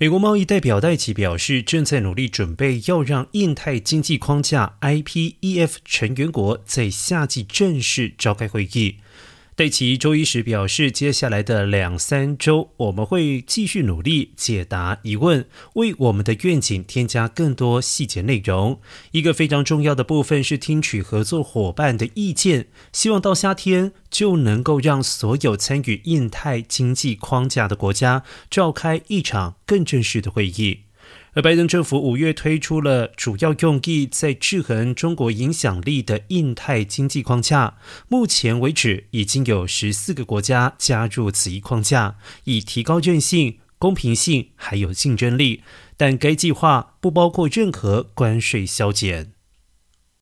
美国贸易代表戴奇表示，正在努力准备要让印太经济框架 （IPEF） 成员国在夏季正式召开会议。戴奇周一时表示，接下来的两三周，我们会继续努力解答疑问，为我们的愿景添加更多细节内容。一个非常重要的部分是听取合作伙伴的意见，希望到夏天就能够让所有参与印太经济框架的国家召开一场更正式的会议。而拜登政府五月推出了主要用意在制衡中国影响力的印太经济框架，目前为止已经有十四个国家加入此一框架，以提高韧性、公平性还有竞争力。但该计划不包括任何关税削减。